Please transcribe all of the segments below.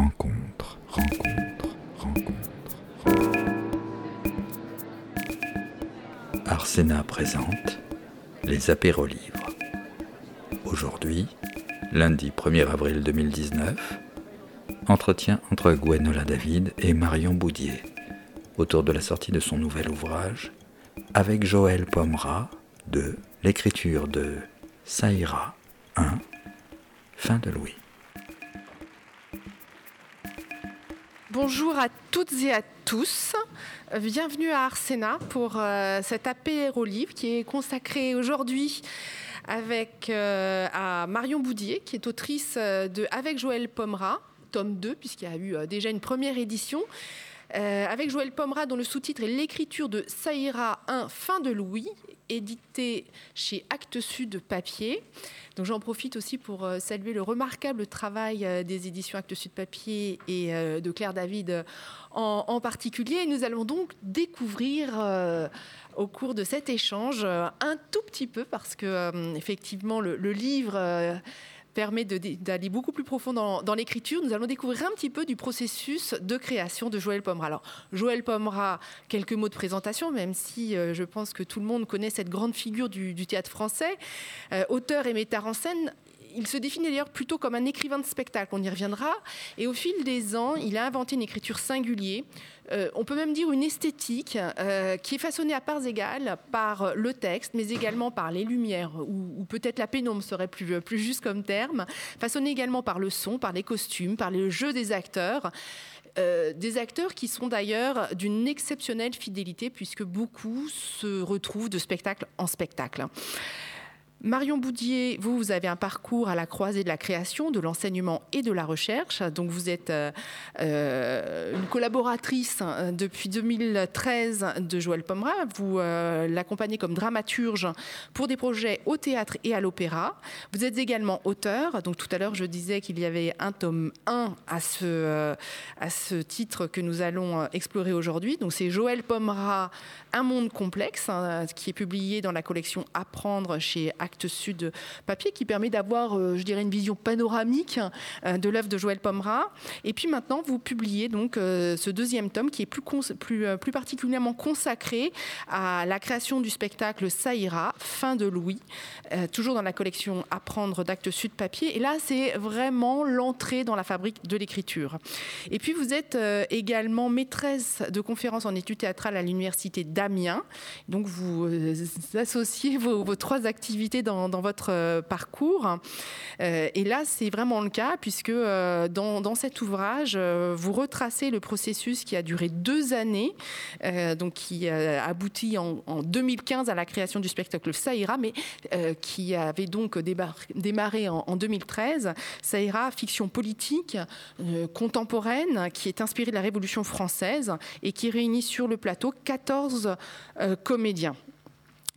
rencontre, rencontre, rencontre. Arsena présente les apérolivres. Aujourd'hui, lundi 1er avril 2019, entretien entre Gwenola David et Marion Boudier autour de la sortie de son nouvel ouvrage avec Joël Pomera de l'écriture de Saïra 1, fin de Louis. Bonjour à toutes et à tous. Bienvenue à Arsena pour euh, cet apéro livre qui est consacré aujourd'hui avec euh, à Marion Boudier, qui est autrice euh, de Avec Joël Pomera, tome 2, puisqu'il y a eu déjà une première édition. avec Joël Pomera, dont le sous-titre est L'écriture de Saïra 1, fin de Louis, édité chez Actes Sud Papier. Donc j'en profite aussi pour euh, saluer le remarquable travail euh, des éditions Actes Sud Papier et euh, de Claire David en, particulier. nous allons donc découvrir au cours de cet échange un tout petit peu parce que effectivement le livre permet d'aller beaucoup plus profond dans, l'écriture. Nous allons découvrir un petit peu du processus de création de Joël Pomera. Alors, Joël Pomera, quelques mots de présentation, même si euh, je pense que tout le monde connaît cette grande figure du, théâtre français. Euh, auteur et metteur en scène, il se définit d'ailleurs plutôt comme un écrivain de spectacle, on y reviendra. Et au fil des ans, il a inventé une écriture singulière, euh, on peut même dire une esthétique euh, qui est façonnée à parts égales par le texte, mais également par les lumières, ou, peut-être la pénombre serait plus, juste comme terme, façonnée également par le son, par les costumes, par le jeu des acteurs. Euh, des acteurs qui sont d'ailleurs d'une exceptionnelle fidélité puisque beaucoup se retrouvent de spectacle en spectacle. Marion Boudier, vous, vous avez un parcours à la croisée de la création, de l'enseignement et de la recherche. Donc, vous êtes euh, euh, une collaboratrice hein, depuis 2013 de Joël Pomera. Vous euh, l'accompagnez comme dramaturge pour des projets au théâtre et à l'opéra. Vous êtes également auteur. Donc, tout à l'heure, je disais qu'il y avait un tome 1 à ce, à ce titre que nous allons explorer aujourd'hui. Donc, c'est Joël Pomera, Un monde complexe, hein, qui est publié dans la collection Apprendre chez Actes Sud Papier, qui permet d'avoir, euh, je dirais, une vision panoramique euh, de l'œuvre de Joël Pomera. Et puis maintenant, vous publiez donc euh, ce deuxième tome qui est plus, plus, plus particulièrement consacré à la création du spectacle Saïra, fin de Louis, toujours dans la collection Apprendre d'Actes Sud Papier. Et là, c'est vraiment l'entrée dans la fabrique de l'écriture. Et puis, vous êtes également maîtresse de conférences en études théâtrales à l'université d'Amiens. Donc, vous associez vos trois activités dans, votre euh, parcours. Euh, et là, c'est vraiment le cas, puisque euh, dans, cet ouvrage, vous retracez le processus qui a duré deux années, donc qui aboutit en, en, 2015 à la création du spectacle Saïra, mais qui avait donc démarré en 2013. Saïra, fiction politique contemporaine, qui est inspirée de la Révolution française et qui réunit sur le plateau 14 comédiens.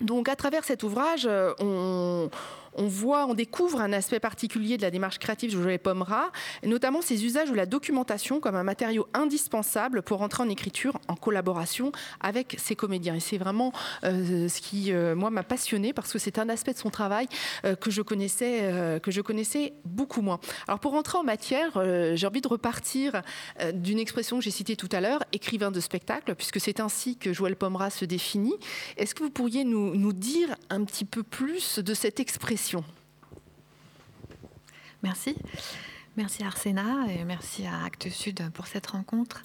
Donc à travers cet ouvrage, euh, on, on voit, on découvre un aspect particulier de la démarche créative de Joël Pomera, notamment ses usages de la documentation comme un matériau indispensable pour entrer en écriture en collaboration avec ses comédiens. Et c'est vraiment euh, ce qui, euh, moi, m'a passionné parce que c'est un aspect de son travail euh, que, je connaissais, que je connaissais beaucoup moins. Alors pour rentrer en matière, j'ai envie de repartir d'une expression que j'ai citée tout à l'heure, écrivain de spectacle, puisque c'est ainsi que Joël Pomera se définit. Est-ce que vous pourriez nous dire un petit peu plus de cette expression Merci. Merci Arsena et merci à Actes Sud pour cette rencontre.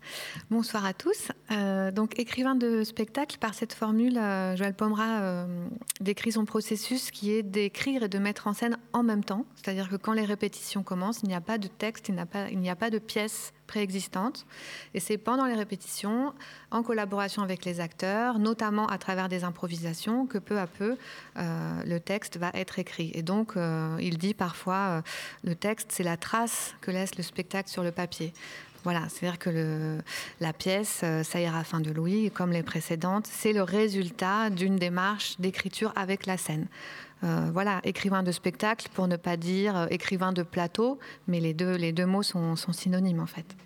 Bonsoir à tous. Euh, donc, écrivain de spectacle, par cette formule, euh, Joël Pomera euh, décrit son processus qui est d'écrire et de mettre en scène en même temps. C'est-à-dire que quand les répétitions commencent, il n'y a pas de texte, il n'y a pas de pièce préexistante. Et c'est pendant les répétitions, en collaboration avec les acteurs, notamment à travers des improvisations, que peu à peu le texte va être écrit. Et donc, il dit parfois, le texte, c'est la trace que laisse le spectacle sur le papier. Voilà, c'est-à-dire que la pièce, euh, ça ira fin de Louis, comme les précédentes, c'est le résultat d'une démarche d'écriture avec la scène. Euh, voilà, écrivain de spectacle pour ne pas dire euh, écrivain de plateau, mais les deux, les deux mots sont, sont synonymes en fait.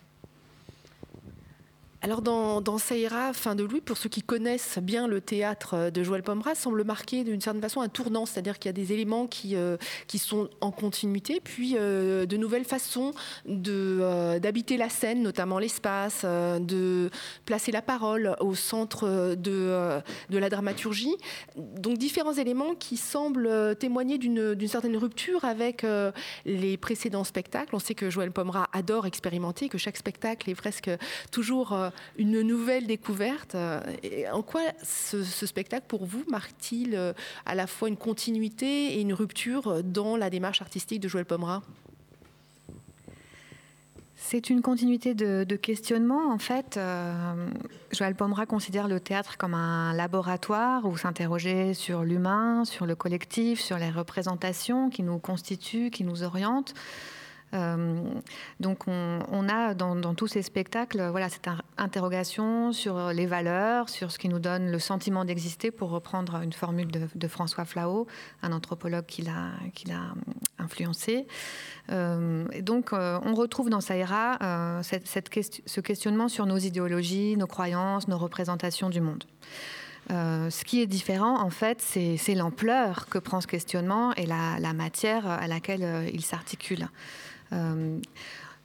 Alors dans, dans Saïra, fin de Louis, pour ceux qui connaissent bien le théâtre de Joël Pomera, semble marquer d'une certaine façon un tournant, c'est-à-dire qu'il y a des éléments qui, euh, qui sont en continuité, puis euh, de nouvelles façons euh, d'habiter la scène, notamment l'espace, de placer la parole au centre de, de la dramaturgie. Donc différents éléments qui semblent témoigner d'une, certaine rupture avec les précédents spectacles. On sait que Joël Pomera adore expérimenter, que chaque spectacle est presque toujours une nouvelle découverte. Et en quoi ce, spectacle, pour vous, marque-t-il euh, à la fois une continuité et une rupture dans la démarche artistique de Joël Pomera? C'est une continuité de, questionnement. En fait, euh, Joël Pomera considère le théâtre comme un laboratoire où s'interroger sur l'humain, sur le collectif, sur les représentations qui nous constituent, qui nous orientent. Euh, donc on, a dans, tous ces spectacles voilà, cette interrogation sur les valeurs, sur ce qui nous donne le sentiment d'exister, pour reprendre une formule de, François Flao, un anthropologue qui l'a, influencé. Euh, donc euh, on retrouve dans Saïra ce questionnement sur nos idéologies, nos croyances, nos représentations du monde. ce qui est différent, en fait, c'est l'ampleur que prend ce questionnement et la matière à laquelle il s'articule. Euh,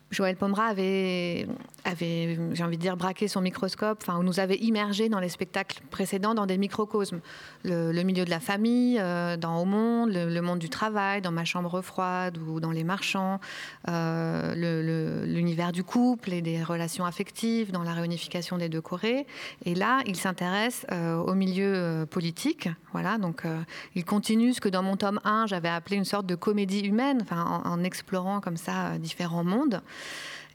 Joël Pomera avait, j'ai envie de dire, braqué son microscope, enfin, nous avait immergé dans les spectacles précédents dans des microcosmes. Le, milieu de la famille, euh, dans Au Monde, le, monde du travail, dans Ma chambre froide ou dans Les Marchands, euh, l'univers du couple et des relations affectives, dans la réunification des deux Corées. Et là, il s'intéresse euh, au milieu politique. Voilà, donc il continue ce que dans mon tome 1, j'avais appelé une sorte de comédie humaine, en explorant comme ça différents mondes.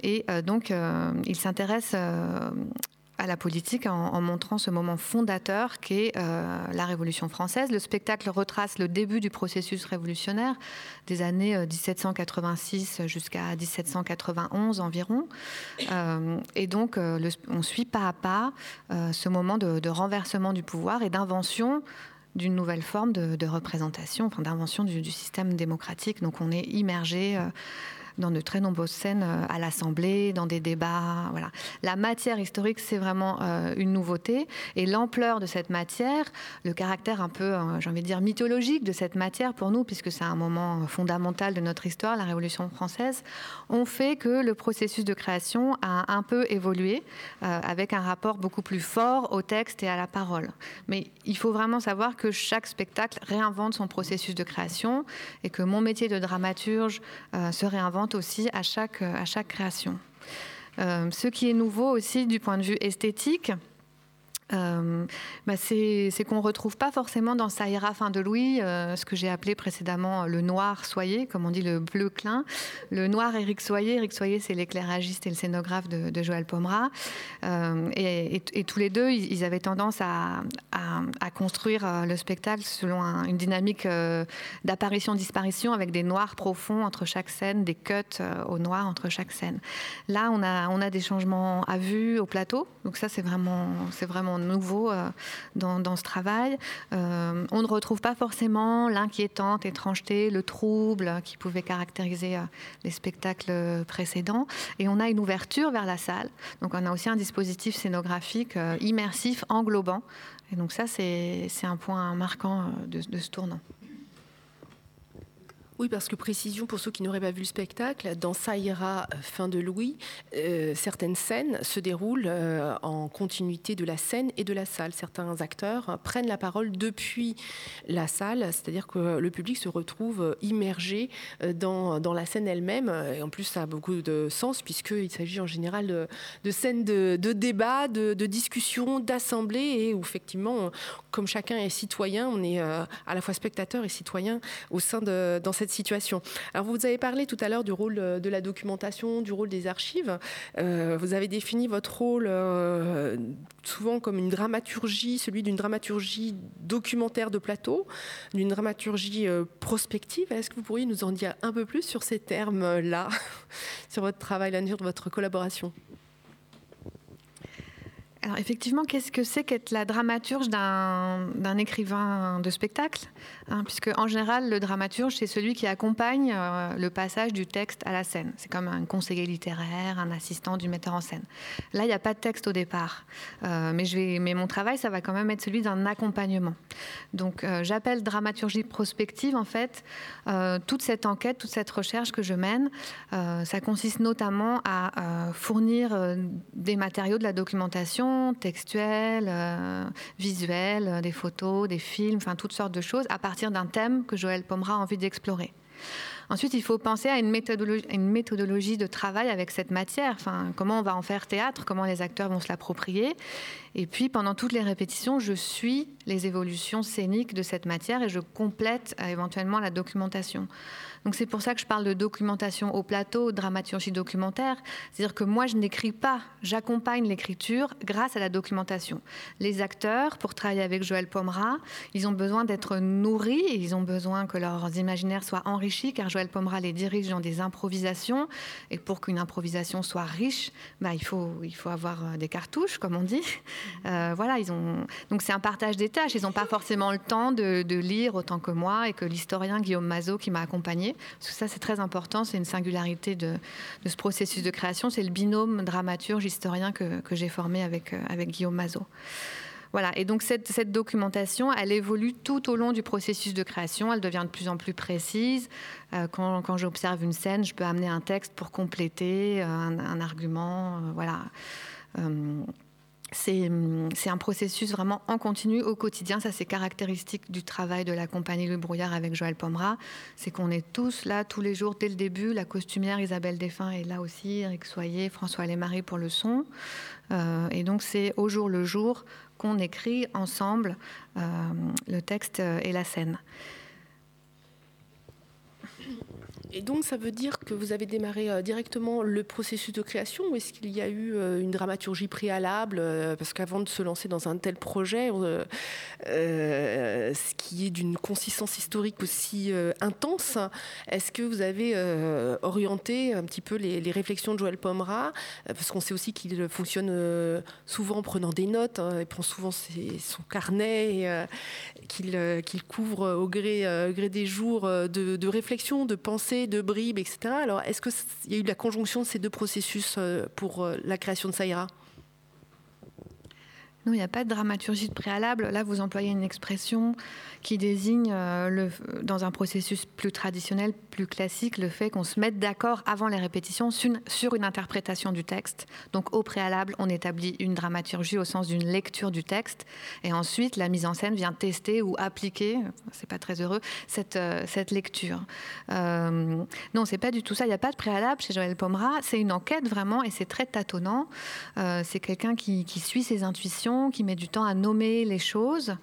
Et euh, donc, euh, il s'intéresse euh, à la politique en, montrant ce moment fondateur qu'est la Révolution française. Le spectacle retrace le début du processus révolutionnaire des années 1786 jusqu'à 1791 environ. et donc, on suit pas à pas ce moment de, renversement du pouvoir et d'invention d'une nouvelle forme de, représentation, enfin, d'invention du, du, système démocratique. Donc on est immergé dans de très nombreuses scènes euh, à l'Assemblée, dans des débats. Voilà. La matière historique, c'est vraiment euh, une nouveauté. Et l'ampleur de cette matière, le caractère un peu, euh, j'ai envie de dire, mythologique de cette matière pour nous, puisque c'est un moment fondamental de notre histoire, la Révolution française, ont fait que le processus de création a un peu évolué, avec un rapport beaucoup plus fort au texte et à la parole. Mais il faut vraiment savoir que chaque spectacle réinvente son processus de création et que mon métier de dramaturge se réinvente aussi à chaque, chaque création. Euh, ce qui est nouveau aussi du point de vue esthétique, euh, bah c'est qu'on ne retrouve pas forcément dans Saïra fin de Louis euh, ce que j'ai appelé précédemment le noir soyer, comme on dit le bleu clin. Le noir Éric Soyer, Éric Soyer c'est l'éclairagiste et le scénographe de, Joël Pomera. Euh, et, tous les deux, ils, avaient tendance à, construire le spectacle selon une dynamique d'apparition-disparition avec des noirs profonds entre chaque scène, des cuts au noir entre chaque scène. Là, on a, des changements à vue au plateau, donc ça c'est vraiment, vraiment nouveau euh, dans, ce travail. Euh, on ne retrouve pas forcément l'inquiétante étrangeté, le trouble qui pouvait caractériser euh, les spectacles précédents. Et on a une ouverture vers la salle. Donc on a aussi un dispositif scénographique immersif, englobant. Et donc ça, c'est un point marquant de ce tournant. Oui, parce que précision pour ceux qui n'auraient pas vu le spectacle, dans Saïra, euh, fin de Louis, euh, certaines scènes se déroulent euh, en continuité de la scène et de la salle. Certains acteurs prennent la parole depuis la salle, c'est-à-dire que le public se retrouve immergé dans, dans la scène elle-même. Et en plus, ça a beaucoup de sens puisqu'il s'agit en général de, scènes de, de débat, de, de discussion, d'assemblée et où effectivement, comme chacun est citoyen, on est à la fois spectateur et citoyen au sein de dans cette situation. Alors vous avez parlé tout à l'heure du rôle euh, de la documentation, du rôle des archives. Euh, vous avez défini votre rôle euh, souvent comme une dramaturgie, celui d'une dramaturgie documentaire de plateau, d'une dramaturgie prospective. Est-ce que vous pourriez nous en dire un peu plus sur ces termes-là, sur votre travail, la nature de votre collaboration? Alors effectivement, qu'est-ce que c'est qu'être la dramaturge d'un écrivain de spectacle hein, Puisque en général, le dramaturge, c'est celui qui accompagne euh, le passage du texte à la scène. C'est comme un conseiller littéraire, un assistant du metteur en scène. Là, il n'y a pas de texte au départ. Euh, mais, je vais, mais mon travail, ça va quand même être celui d'un accompagnement. Donc euh, j'appelle dramaturgie prospective, en fait, toute cette enquête, toute cette recherche que je mène. ça consiste notamment à fournir des matériaux de la documentation textuels, euh, visuels, euh, des photos, des films, enfin toutes sortes de choses à partir d'un thème que Joël Pomera a envie d'explorer. Ensuite, il faut penser à une méthodologie, une méthodologie, de travail avec cette matière. Enfin, comment on va en faire théâtre, comment les acteurs vont se l'approprier. Et puis, pendant toutes les répétitions, je suis les évolutions scéniques de cette matière et je complète euh, éventuellement la documentation. Donc c'est pour ça que je parle de documentation au plateau, dramaturgie documentaire. C'est-à-dire que moi, je n'écris pas, j'accompagne l'écriture grâce à la documentation. Les acteurs, pour travailler avec Joël Pomera, ils ont besoin d'être nourris, ils ont besoin que leurs imaginaires soient enrichis, car Joël Pomera les dirige dans des improvisations. Et pour qu'une improvisation soit riche, bah, il, faut, avoir euh, des cartouches, comme on dit. Euh, voilà, ils ont... Donc c'est un partage des tâches. Ils n'ont pas forcément le temps de, lire autant que moi et que l'historien Guillaume Mazot qui m'a accompagné parce que ça c'est très important, c'est une singularité de, ce processus de création, c'est le binôme dramaturge-historien que, j'ai formé avec, euh, avec Guillaume Mazot. Voilà, et donc cette, documentation, elle évolue tout au long du processus de création, elle devient de plus en plus précise. Euh, quand, j'observe une scène, je peux amener un texte pour compléter un, argument. voilà. Hum, c'est un processus vraiment en continu au quotidien. Ça, c'est caractéristique du travail de la compagnie Le Brouillard avec Joël Pomera. C'est qu'on est tous là tous les jours dès le début. La costumière Isabelle Desfins est là aussi, Eric Soyer, François Lémarie pour le son. Euh, et donc, c'est au jour le jour qu'on écrit ensemble euh, le texte et la scène. Et donc, ça veut dire que vous avez démarré euh, directement le processus de création ou est-ce qu'il y a eu euh, une dramaturgie préalable euh, Parce qu'avant de se lancer dans un tel projet, ce qui est d'une consistance historique aussi intense, est-ce que vous avez orienté un petit peu les, réflexions de Joël Pomera Parce qu'on sait aussi qu'il fonctionne souvent en prenant des notes, hein, il prend souvent son carnet, qu'il couvre au gré, gré des jours de, de réflexion, de pensée de bribes, etc. Alors, est-ce qu'il y a eu la conjonction de ces deux processus euh, pour euh, la création de Saïra? Non, il n'y a pas de dramaturgie de préalable. Là, vous employez une expression qui désigne, euh, dans un processus plus traditionnel, plus classique, le fait qu'on se mette d'accord avant les répétitions sur une, interprétation du texte. Donc, au préalable, on établit une dramaturgie au sens d'une lecture du texte. Et ensuite, la mise en scène vient tester ou appliquer, c'est pas très heureux, cette, euh, lecture. Euh, non, c'est pas du tout ça. Il n'y a pas de préalable chez Joël Pomera. C'est une enquête vraiment et c'est très tâtonnant. Euh, c'est quelqu'un qui suit ses intuitions qui met du temps à nommer les choses.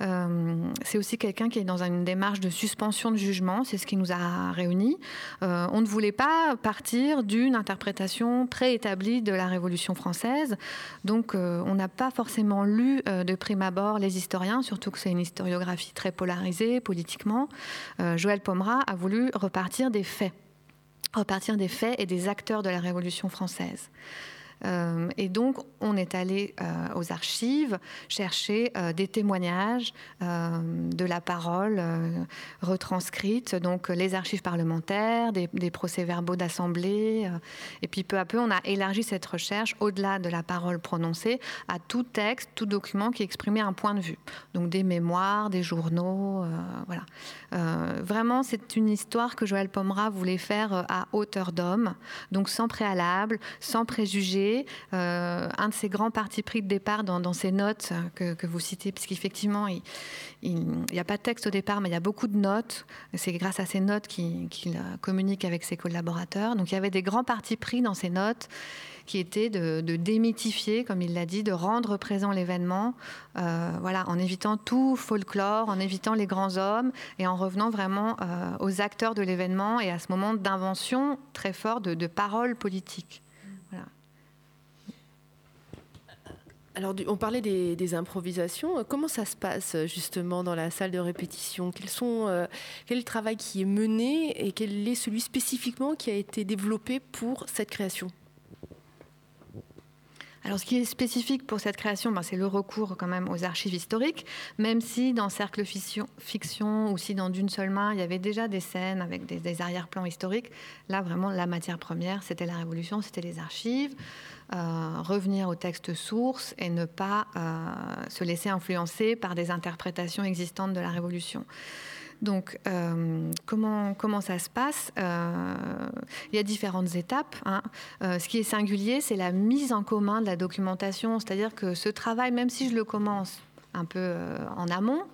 Euh, c'est aussi quelqu'un qui est dans une démarche de suspension de jugement, c'est ce qui nous a réunis. Euh, on ne voulait pas partir d'une interprétation préétablie de la Révolution française, donc euh, on n'a pas forcément lu de prime abord les historiens, surtout que c'est une historiographie très polarisée politiquement. Joël Pomera a voulu repartir des faits repartir des faits et des acteurs de la Révolution française. Euh, et donc, on est allé euh, aux archives chercher euh, des témoignages, de la parole retranscrite, donc les archives parlementaires, des, procès-verbaux d'assemblée. et puis, peu à peu, on a élargi cette recherche au-delà de la parole prononcée à tout texte, tout document qui exprimait un point de vue. Donc, des mémoires, des journaux, voilà. vraiment, c'est une histoire que Joël Pomera voulait faire à hauteur d'homme, donc sans préalable, sans préjugés euh, un de ses grands partis pris de départ dans, ces notes que, vous citez, puisqu'effectivement, il n'y a pas de texte au départ, mais il y a beaucoup de notes. C'est grâce à ces notes qu'il communique avec ses collaborateurs. Donc il y avait des grands partis pris dans ces notes qui étaient de, démythifier, comme il l'a dit, de rendre présent l'événement, euh, voilà, en évitant tout folklore, en évitant les grands hommes et en revenant vraiment euh, aux acteurs de l'événement et à ce moment d'invention très fort de, de paroles politiques. Alors, on parlait des, improvisations. Comment ça se passe justement dans la salle de répétition? Euh, Quel est le travail qui est mené et quel est celui spécifiquement qui a été développé pour cette création? Alors, ce qui est spécifique pour cette création, ben, c'est le recours quand même aux archives historiques, même si dans Cercle Fiction, ou si dans D'une seule main, il y avait déjà des scènes avec des, arrière-plans historiques. Là, vraiment, la matière première, c'était la Révolution, c'était les archives. Euh, revenir au texte source et ne pas euh, se laisser influencer par des interprétations existantes de la Révolution. Donc, euh, comment, ça se passe Il y a différentes étapes. Hein. Ce qui est singulier, c'est la mise en commun de la documentation. C'est-à-dire que ce travail, même si je le commence un peu en amont,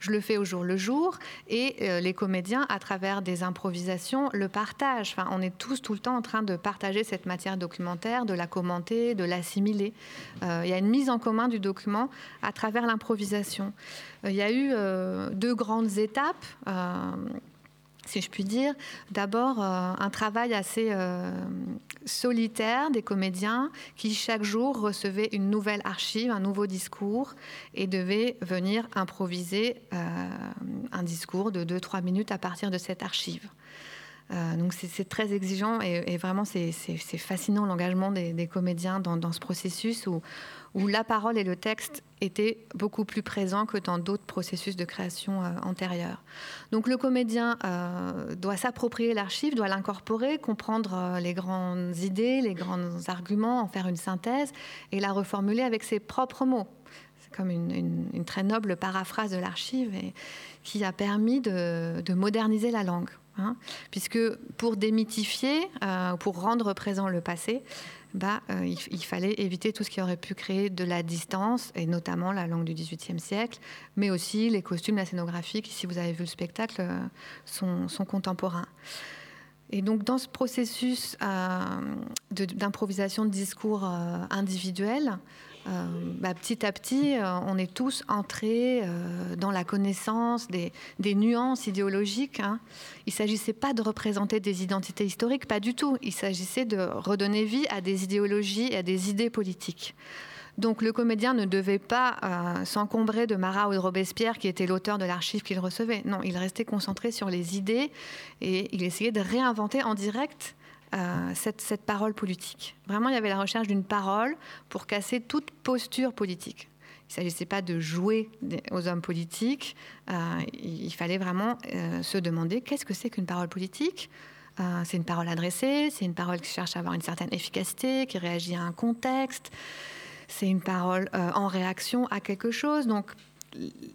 je le fais au jour le jour et euh, les comédiens, à travers des improvisations, le partagent. Enfin, on est tous tout le temps en train de partager cette matière documentaire, de la commenter, de l'assimiler. Euh, il y a une mise en commun du document à travers l'improvisation. Euh, il y a eu deux grandes étapes si je puis dire. D'abord, euh, un travail assez euh, solitaire des comédiens qui, chaque jour, recevaient une nouvelle archive, un nouveau discours et devaient venir improviser euh, un discours de 2-3 minutes à partir de cette archive. Donc c'est très exigeant et, vraiment c'est fascinant l'engagement des, comédiens dans, ce processus où la parole et le texte étaient beaucoup plus présents que dans d'autres processus de création euh, antérieurs. Donc le comédien euh, doit s'approprier l'archive, doit l'incorporer, comprendre euh, les grandes idées, les grands arguments, en faire une synthèse et la reformuler avec ses propres mots. C'est comme une, très noble paraphrase de l'archive qui a permis de, moderniser la langue. Hein. puisque pour démythifier, pour rendre présent le passé, bah, euh, il, fallait éviter tout ce qui aurait pu créer de la distance, et notamment la langue du XVIIIe siècle, mais aussi les costumes, la scénographie, qui, si vous avez vu le spectacle, euh, sont, contemporains. Et donc, dans ce processus euh, d'improvisation de, discours individuel, euh, bah, petit à petit, euh, on est tous entrés euh, dans la connaissance des, nuances idéologiques. Hein. Il ne s'agissait pas de représenter des identités historiques, pas du tout. Il s'agissait de redonner vie à des idéologies et à des idées politiques. Donc le comédien ne devait pas s'encombrer de Marat ou de Robespierre, qui était l'auteur de l'archive qu'il recevait. Non, il restait concentré sur les idées et il essayait de réinventer en direct euh, cette, parole politique. Vraiment, il y avait la recherche d'une parole pour casser toute posture politique. Il ne s'agissait pas de jouer aux hommes politiques, euh, il fallait vraiment euh, se demander qu'est-ce que c'est qu'une parole politique? C'est une parole adressée, c'est une parole qui cherche à avoir une certaine efficacité, qui réagit à un contexte, c'est une parole en réaction à quelque chose. Donc,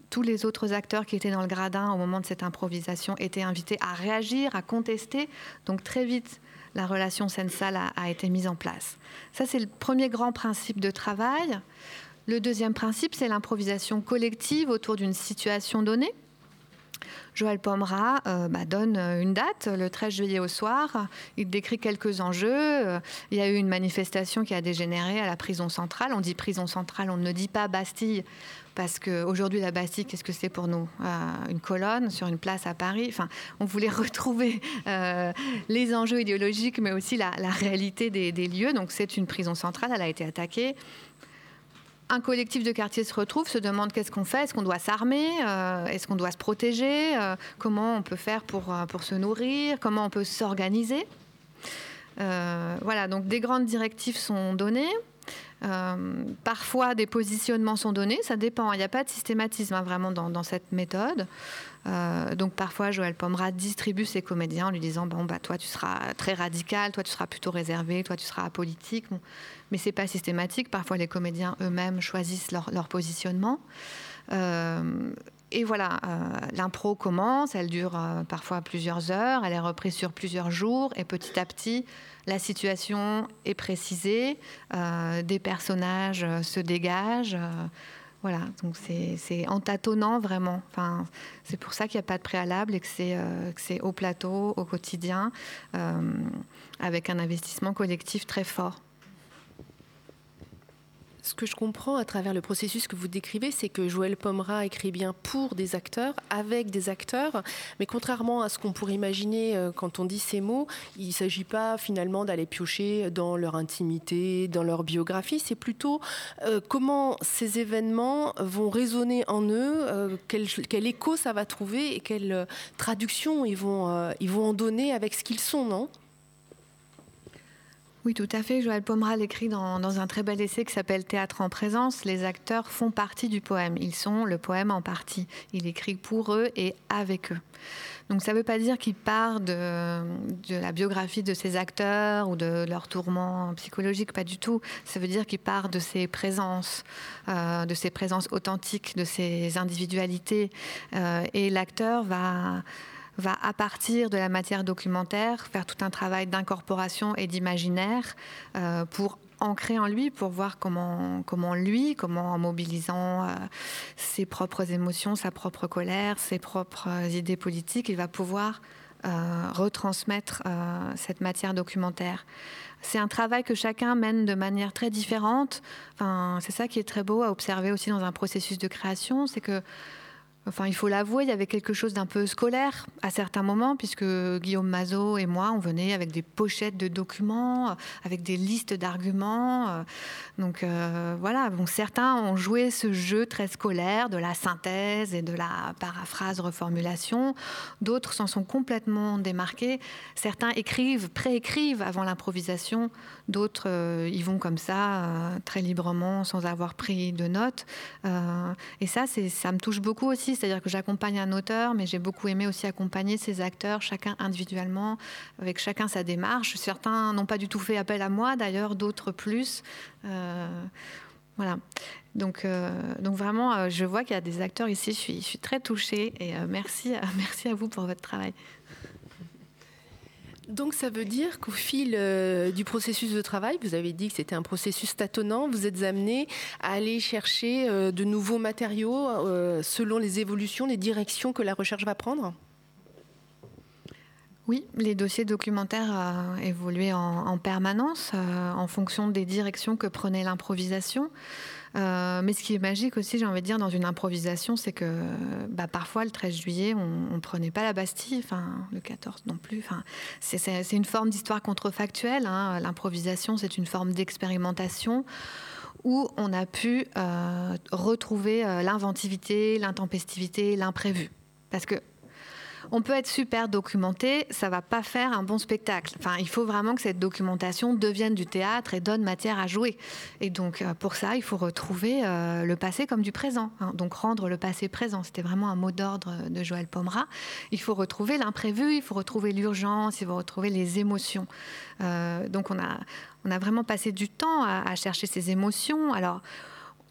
tous les autres acteurs qui étaient dans le gradin au moment de cette improvisation étaient invités à réagir, à contester. Donc très vite, la relation scène-salle a, été mise en place. Ça, c'est le premier grand principe de travail. Le deuxième principe, c'est l'improvisation collective autour d'une situation donnée. Joël Pomera euh, bah, donne une date, le 13 juillet au soir. Il décrit quelques enjeux. Euh, il y a eu une manifestation qui a dégénéré à la prison centrale. On dit prison centrale, on ne dit pas Bastille parce qu'aujourd'hui, la Bastille, qu'est-ce que c'est pour nous? Euh, Une colonne sur une place à Paris. Enfin, on voulait retrouver euh, les enjeux idéologiques, mais aussi la, réalité des, lieux. Donc, c'est une prison centrale, elle a été attaquée. Un collectif de quartier se retrouve, se demande qu'est-ce qu'on fait, est-ce qu'on doit s'armer, euh, est-ce qu'on doit se protéger, comment on peut faire pour, pour se nourrir, comment on peut s'organiser. voilà, donc des grandes directives sont données. Euh, parfois, des positionnements sont donnés, ça dépend. Il n'y a pas de systématisme hein, vraiment dans, cette méthode. Euh, donc parfois, Joël Pomera distribue ses comédiens en lui disant bon bah toi tu seras très radical, toi tu seras plutôt réservé, toi tu seras apolitique. Mais c'est pas systématique. Parfois, les comédiens eux-mêmes choisissent leur, positionnement. Euh, et voilà, l'impro commence, elle dure parfois plusieurs heures, elle est reprise sur plusieurs jours, et petit à petit, la situation est précisée, euh, des personnages euh, se dégagent. Euh, voilà, donc c'est en tâtonnant vraiment. Enfin, c'est pour ça qu'il n'y a pas de préalable et que c'est au plateau, au quotidien, avec un investissement collectif très fort ce que je comprends à travers le processus que vous décrivez, c'est que Joël Pomera écrit bien pour des acteurs, avec des acteurs, mais contrairement à ce qu'on pourrait imaginer euh, quand on dit ces mots, il ne s'agit pas finalement d'aller piocher dans leur intimité, dans leur biographie, c'est plutôt euh, comment ces événements vont résonner en eux, euh, quel, écho ça va trouver et quelle traduction ils vont, ils vont en donner avec ce qu'ils sont, non? Oui, tout à fait. Joël Pomeral écrit dans, dans un très bel essai qui s'appelle Théâtre en présence. Les acteurs font partie du poème. Ils sont le poème en partie. Il écrit pour eux et avec eux. Donc ça ne veut pas dire qu'il part de, la biographie de ses acteurs ou de leur tourment psychologique, pas du tout. Ça veut dire qu'il part de ses présences, euh, de ses présences authentiques, de ses individualités. Euh, et l'acteur va va, à partir de la matière documentaire, faire tout un travail d'incorporation et d'imaginaire euh, pour ancrer en lui pour voir comment, comment lui, comment en mobilisant euh, ses propres émotions, sa propre colère, ses propres idées politiques, il va pouvoir euh, retransmettre euh, cette matière documentaire. C'est un travail que chacun mène de manière très différente. Enfin, c'est ça qui est très beau à observer aussi dans un processus de création, c'est que Enfin, il faut l'avouer, il y avait quelque chose d'un peu scolaire à certains moments, puisque Guillaume Mazot et moi, on venait avec des pochettes de documents, avec des listes d'arguments. Euh, donc euh, voilà, bon, certains ont joué ce jeu très scolaire de la synthèse et de la paraphrase, reformulation. D'autres s'en sont complètement démarqués. Certains écrivent, préécrivent avant l'improvisation. D'autres euh, y vont comme ça, très librement, sans avoir pris de notes. et ça, ça me touche beaucoup aussi c'est-à-dire que j'accompagne un auteur, mais j'ai beaucoup aimé aussi accompagner ces acteurs, chacun individuellement, avec chacun sa démarche. Certains n'ont pas du tout fait appel à moi, d'ailleurs, d'autres plus. Euh, voilà. Donc, euh, donc vraiment, euh, je vois qu'il y a des acteurs ici. Je suis, je suis très touchée et merci, merci à vous pour votre travail. Donc ça veut dire qu'au fil euh, du processus de travail, vous avez dit que c'était un processus tâtonnant, vous êtes amené à aller chercher euh, de nouveaux matériaux euh, selon les évolutions, les directions que la recherche va prendre? Oui, les dossiers documentaires évoluaient en, en permanence en fonction des directions que prenait l'improvisation. Euh, mais ce qui est magique aussi, j'ai envie de dire, dans une improvisation, c'est que bah, parfois, le 13 juillet, on ne prenait pas la Bastille, enfin, le 14 non plus. Enfin, c'est une forme d'histoire contrefactuelle. Hein. L'improvisation, c'est une forme d'expérimentation où on a pu euh, retrouver euh, l'inventivité, l'intempestivité, l'imprévu. Parce que on peut être super documenté, ça va pas faire un bon spectacle. Enfin, il faut vraiment que cette documentation devienne du théâtre et donne matière à jouer. Et donc, euh, pour ça, il faut retrouver euh, le passé comme du présent. Hein. Donc, rendre le passé présent. C'était vraiment un mot d'ordre de Joël Pomera. Il faut retrouver l'imprévu, il faut retrouver l'urgence, il faut retrouver les émotions. Euh, donc, on a, on a vraiment passé du temps à, à chercher ces émotions. Alors,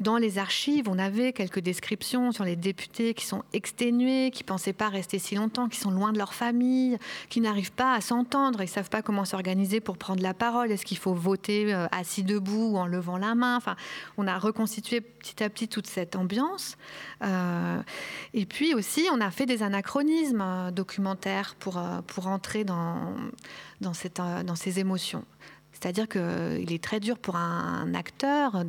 dans les archives, on avait quelques descriptions sur les députés qui sont exténués, qui ne pensaient pas rester si longtemps, qui sont loin de leur famille, qui n'arrivent pas à s'entendre, ils ne savent pas comment s'organiser pour prendre la parole. Est-ce qu'il faut voter euh, assis debout ou en levant la main? Enfin, On a reconstitué petit à petit toute cette ambiance. Euh, et puis aussi, on a fait des anachronismes euh, documentaires pour, pour entrer dans, dans ces émotions. C'est-à-dire qu'il est très dur pour un acteur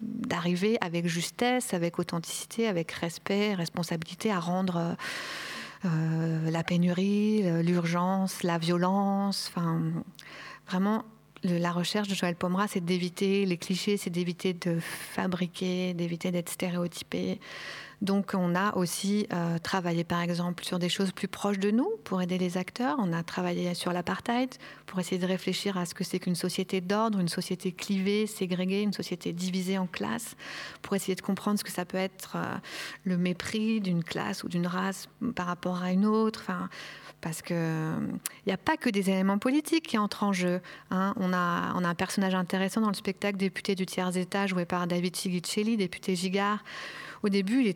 d'arriver avec justesse, avec authenticité, avec respect, responsabilité à rendre euh, la pénurie, l'urgence, la violence. Enfin, vraiment, la recherche de Joël Pomera, c'est d'éviter les clichés, c'est d'éviter de fabriquer, d'éviter d'être stéréotypé, donc on a aussi euh, travaillé par exemple sur des choses plus proches de nous pour aider les acteurs. On a travaillé sur l'apartheid pour essayer de réfléchir à ce que c'est qu'une société d'ordre, une société clivée, ségrégée, une société divisée en classes, pour essayer de comprendre ce que ça peut être euh, le mépris d'une classe ou d'une race par rapport à une autre. Enfin, parce qu'il n'y a pas que des éléments politiques qui entrent en jeu. Hein. On, a, on a un personnage intéressant dans le spectacle Député du tiers-état, joué par David Chigicelli, député Gigard, au début, il est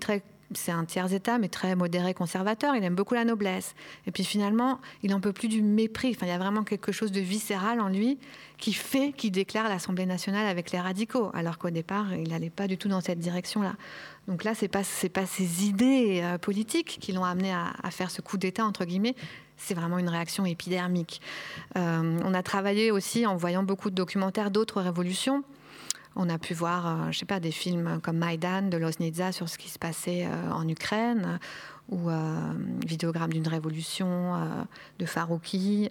c'est un tiers-état, mais très modéré, conservateur. Il aime beaucoup la noblesse. Et puis finalement, il n'en peut plus du mépris. Enfin, il y a vraiment quelque chose de viscéral en lui qui fait qu'il déclare l'Assemblée nationale avec les radicaux, alors qu'au départ, il n'allait pas du tout dans cette direction-là. Donc là, ce n'est pas, pas ses idées euh, politiques qui l'ont amené à, faire ce coup d'État, entre guillemets. C'est vraiment une réaction épidermique. Euh, on a travaillé aussi en voyant beaucoup de documentaires d'autres révolutions. On a pu voir, euh, je sais pas, des films comme Maïdan de Loznitsa sur ce qui se passait euh, en Ukraine, ou euh, Vidéogramme d'une révolution de Farouki,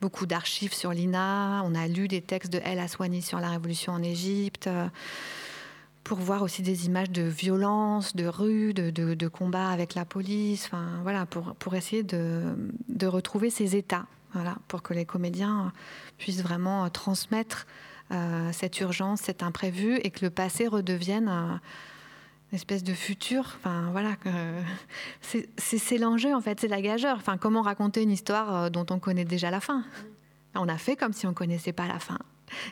beaucoup d'archives sur l'INA. On a lu des textes de El Aswani sur la révolution en Égypte pour voir aussi des images de violence, de rue, de, de, combat avec la police, enfin voilà, pour, pour essayer de, de, retrouver ces états voilà, pour que les comédiens puissent vraiment transmettre cette urgence, cet imprévu, et que le passé redevienne une espèce de futur. Enfin, voilà, c'est l'enjeu en fait, c'est la gageure. Enfin, comment raconter une histoire dont on connaît déjà la fin? On a fait comme si on connaissait pas la fin,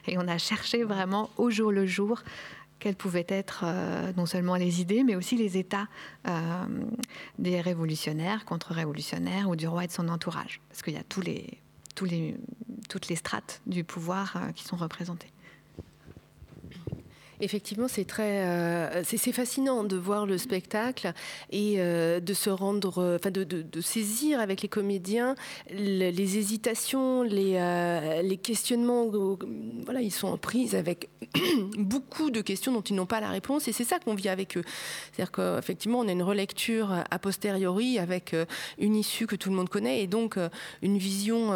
et on a cherché vraiment au jour le jour quelles pouvaient être euh, non seulement les idées, mais aussi les états euh, des révolutionnaires, contre-révolutionnaires ou du roi et de son entourage. Parce qu'il y a tous les, toutes les strates du pouvoir euh, qui sont représentées. Effectivement, c'est très, euh, c'est fascinant de voir le spectacle et euh, de se rendre, enfin de, saisir avec les comédiens les, hésitations, les, euh, questionnements. Voilà, ils sont en prise avec beaucoup de questions dont ils n'ont pas la réponse et c'est ça qu'on vit avec eux. C'est-à-dire qu'effectivement, on a une relecture a posteriori avec une issue que tout le monde connaît et donc une vision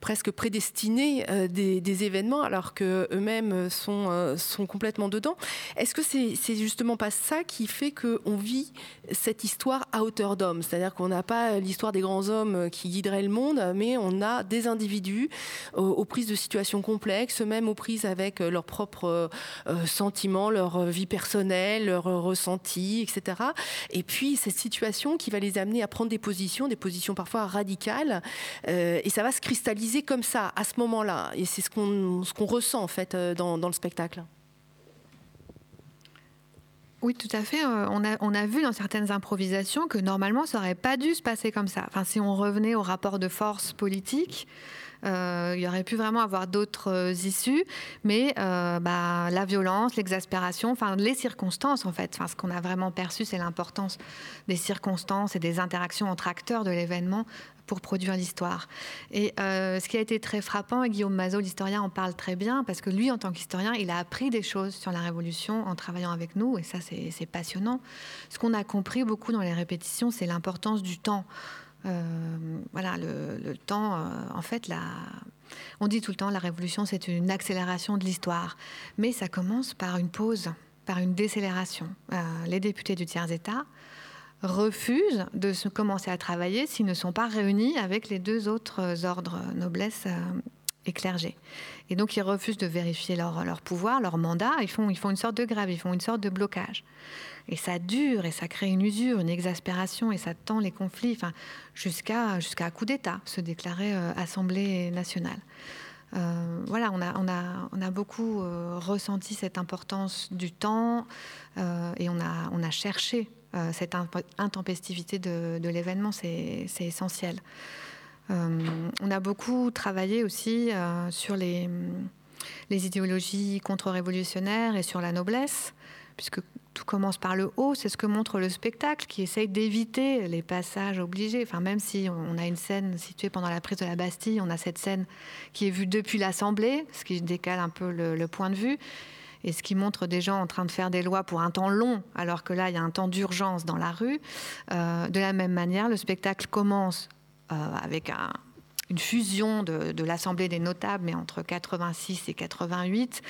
presque prédestinée des, des, événements, alors que eux-mêmes sont, sont complètement dedans. Est-ce que c'est justement pas ça qui fait qu'on vit cette histoire à hauteur d'homme? C'est-à-dire qu'on n'a pas l'histoire des grands hommes qui guideraient le monde, mais on a des individus aux, prises de situations complexes, même aux prises avec leurs propres euh, sentiments, leur vie personnelle, leurs ressentis, etc. Et puis cette situation qui va les amener à prendre des positions, des positions parfois radicales, euh, et ça va se cristalliser comme ça, à ce moment-là. Et c'est ce qu'on ressent en fait euh, dans le spectacle. Oui, tout à fait. Euh, on a, on a vu dans certaines improvisations que normalement, ça n'aurait pas dû se passer comme ça. Enfin, si on revenait au rapport de force politique, euh, il y aurait pu vraiment avoir d'autres euh, issues, mais bah, la violence, l'exaspération, enfin les circonstances en fait. Enfin, ce qu'on a vraiment perçu, c'est l'importance des circonstances et des interactions entre acteurs de l'événement pour produire l'histoire. Et euh, ce qui a été très frappant, et Guillaume Mazot, l'historien, en parle très bien, parce que lui, en tant qu'historien, il a appris des choses sur la Révolution en travaillant avec nous, et ça, c'est passionnant. Ce qu'on a compris beaucoup dans les répétitions, c'est l'importance du temps. Euh, voilà, le, temps, euh, en fait, la... on dit tout le temps, la Révolution, c'est une accélération de l'histoire, mais ça commence par une pause, par une décélération. les députés du tiers-État, refusent de se commencer à travailler s'ils ne sont pas réunis avec les deux autres ordres noblesse euh, et clergé. Et donc ils refusent de vérifier leur, pouvoir, leur mandat, ils font, ils font une sorte de grève, ils font une sorte de blocage. Et ça dure, et ça crée une usure, une exaspération, et ça tend les conflits jusqu'à jusqu'à coup d'État, se déclarer euh, Assemblée nationale. Euh, voilà, on a, on, a, on a beaucoup ressenti cette importance du temps et on a, on a cherché euh, cette intempestivité de, l'événement, c'est essentiel. Euh, on a beaucoup travaillé aussi euh, sur les, les idéologies contre-révolutionnaires et sur la noblesse, puisque tout commence par le haut, c'est ce que montre le spectacle, qui essaye d'éviter les passages obligés. Enfin, même si on a une scène située pendant la prise de la Bastille, on a cette scène qui est vue depuis l'Assemblée, ce qui décale un peu le point de vue et ce qui montre des gens en train de faire des lois pour un temps long, alors que là, il y a un temps d'urgence dans la rue. Euh, de la même manière, le spectacle commence euh, avec une fusion de, l'Assemblée des notables, mais entre 86 et 88,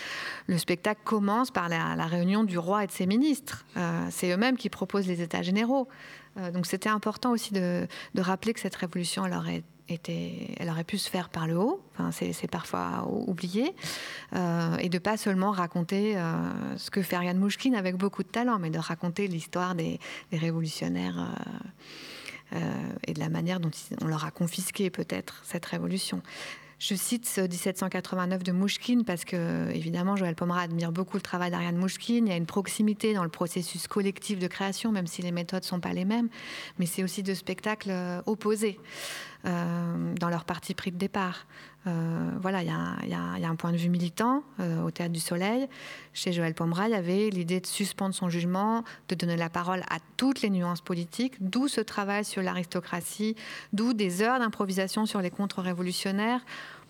le spectacle commence par la, réunion du roi et de ses ministres. Euh, c'est eux-mêmes qui proposent les États généraux. donc c'était important aussi de, rappeler que cette révolution leur est elle aurait pu se faire par le haut, c'est parfois oublié, euh, et de pas seulement raconter euh, ce que fait Ariane Mouchkine avec beaucoup de talent, mais de raconter l'histoire des, révolutionnaires euh, et de la manière dont on leur a confisqué peut-être cette révolution. Je cite ce 1789 de Mouchkine parce que, évidemment, Joël Pomera admire beaucoup le travail d'Ariane Mouchkine. Il y a une proximité dans le processus collectif de création, même si les méthodes ne sont pas les mêmes. Mais c'est aussi deux spectacles opposés. Euh, dans leur parti pris de départ. Euh, voilà, il y, a un point de vue militant euh, au Théâtre du Soleil. Chez Joël Pomera, il y avait l'idée de suspendre son jugement, de donner la parole à toutes les nuances politiques, d'où ce travail sur l'aristocratie, d'où des heures d'improvisation sur les contre-révolutionnaires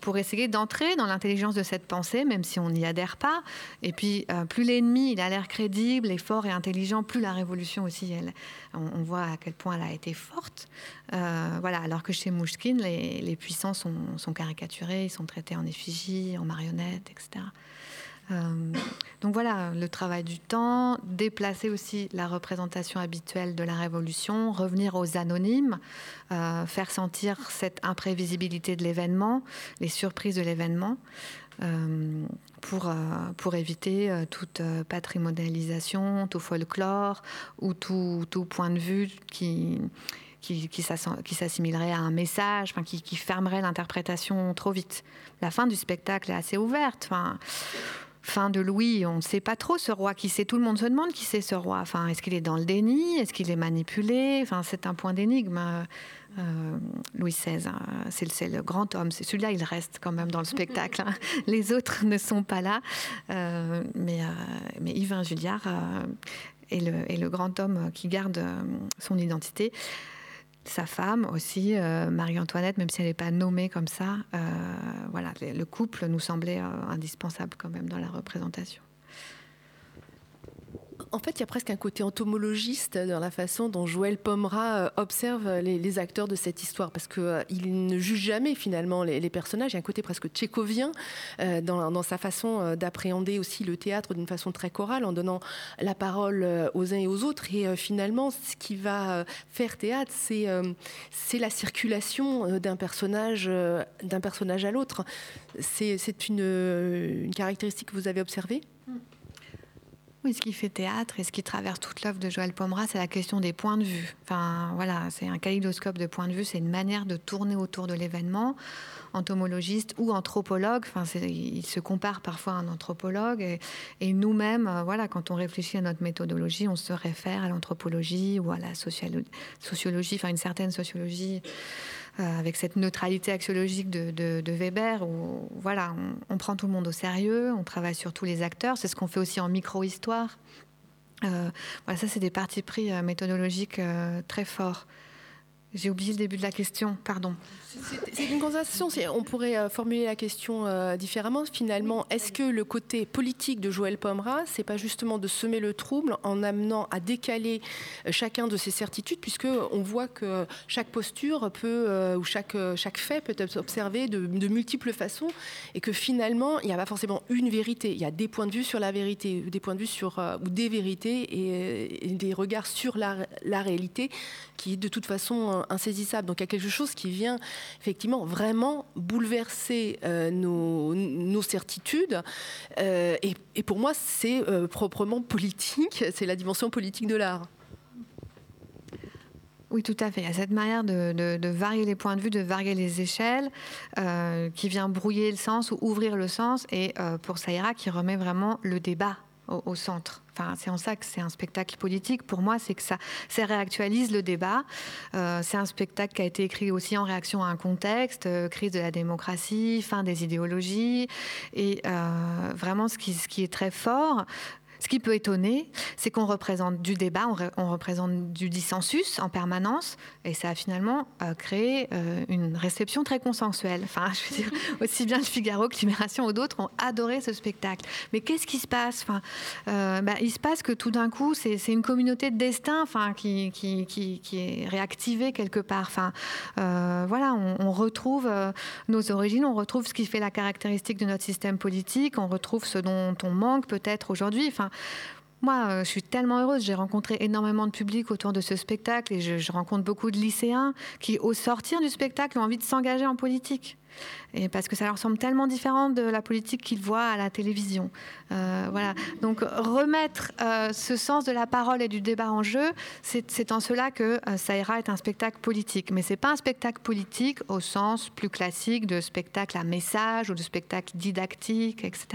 pour essayer d'entrer dans l'intelligence de cette pensée, même si on n'y adhère pas. Et puis, euh, plus l'ennemi il a l'air crédible et fort et intelligent, plus la révolution aussi, on, voit à quel point elle a été forte. Euh, voilà, alors que chez Mouchkine, les, puissants sont, caricaturés, ils sont traités en effigie, en marionnette, etc. Euh, donc voilà, le travail du temps, déplacer aussi la représentation habituelle de la Révolution, revenir aux anonymes, euh, faire sentir cette imprévisibilité de l'événement, les surprises de l'événement. Euh, pour, pour éviter toute patrimonialisation, tout folklore ou tout, tout point de vue qui, qui, qui s'assimilerait à un message, qui, fermerait l'interprétation trop vite. La fin du spectacle est assez ouverte. Fin de Louis, on ne sait pas trop ce roi qui c'est. Tout le monde se demande qui c'est ce roi. Enfin, est-ce qu'il est dans le déni? Est-ce qu'il est manipulé? Enfin, c'est un point d'énigme. Euh, Louis XVI, hein. c'est le, grand homme. C'est celui-là, il reste quand même dans le spectacle. Hein. Les autres ne sont pas là. Euh, mais, euh, mais Yvain Julliard est le, est, le, grand homme qui garde son identité sa femme aussi, euh, Marie-Antoinette, même si elle n'est pas nommée comme ça. Euh, voilà, le couple nous semblait euh, indispensable quand même dans la représentation en fait, il y a presque un côté entomologiste dans la façon dont Joël Pomera euh, observe les, acteurs de cette histoire, parce qu'il euh, ne juge jamais finalement les, personnages. Il y a un côté presque tchécovien euh, dans, sa façon d'appréhender aussi le théâtre d'une façon très chorale, en donnant la parole aux uns et aux autres. Et finalement, ce qui va faire théâtre, c'est la circulation d'un personnage, personnage à l'autre. C'est une caractéristique que vous avez observée? Oui, ce qui fait théâtre? Et ce qui traverse toute l'œuvre de Joël Pomera, c'est la question des points de vue. Enfin, voilà, c'est un kaléidoscope de points de vue, c'est une manière de tourner autour de l'événement. Entomologiste ou anthropologue, enfin, il se compare parfois à un anthropologue. Et, nous-mêmes, euh, voilà, quand on réfléchit à notre méthodologie, on se réfère à l'anthropologie ou à la sociologie, enfin, une certaine sociologie avec cette neutralité axiologique de, Weber, où voilà, on, prend tout le monde au sérieux, on travaille sur tous les acteurs. C'est ce qu'on fait aussi en micro-histoire. Euh, voilà, ça, c'est des partis pris euh, méthodologiques très forts. J'ai oublié le début de la question, pardon. C'est une conversation. On pourrait euh, formuler la question euh, différemment. Finalement, est-ce que le côté politique de Joël Pomera, c'est pas justement de semer le trouble en amenant à décaler euh, chacun de ses certitudes, puisque on voit que chaque posture peut ou chaque chaque fait peut être observé de, multiples façons, et que finalement, il n'y a pas forcément une vérité. Il y a des points de vue sur la vérité, des points de vue sur ou des vérités et, des regards sur la, la réalité qui de toute façon insaisissable. Donc il y a quelque chose qui vient effectivement vraiment bouleverser euh, nos, certitudes. Euh, et, pour moi, c'est euh, proprement politique, c'est la dimension politique de l'art. Oui, tout à fait. Il y a cette manière de, varier les points de vue, de varier les échelles, qui vient brouiller le sens ou ouvrir le sens, et pour Saïra, qui remet vraiment le débat au, centre. C'est en ça que c'est un spectacle politique. Pour moi, c'est que ça, réactualise le débat. Euh, c'est un spectacle qui a été écrit aussi en réaction à un contexte, euh, crise de la démocratie, fin des idéologies. Et euh, vraiment, ce qui est très fort, ce qui peut étonner, c'est qu'on représente du débat, on, représente du dissensus en permanence, et ça a finalement euh, créé euh, une réception très consensuelle. Enfin, je veux dire, aussi bien le Figaro que Libération ou d'autres ont adoré ce spectacle. Mais qu'est-ce qui se passe? Enfin, euh, bah, Il se passe que tout d'un coup, c'est une communauté de destin enfin, qui, est réactivée quelque part. Enfin, voilà, on, retrouve nos origines, on retrouve ce qui fait la caractéristique de notre système politique, on retrouve ce dont on manque peut-être aujourd'hui. Moi, euh, je suis tellement heureuse. J'ai rencontré énormément de public autour de ce spectacle et je, je rencontre beaucoup de lycéens qui, au sortir du spectacle, ont envie de s'engager en politique et parce que ça leur semble tellement différent de la politique qu'ils voient à la télévision. Euh, voilà. Donc remettre euh, ce sens de la parole et du débat en jeu, c'est en cela que euh, Saïra est un spectacle politique. Mais c'est pas un spectacle politique au sens plus classique de spectacle à message ou de spectacle didactique, etc.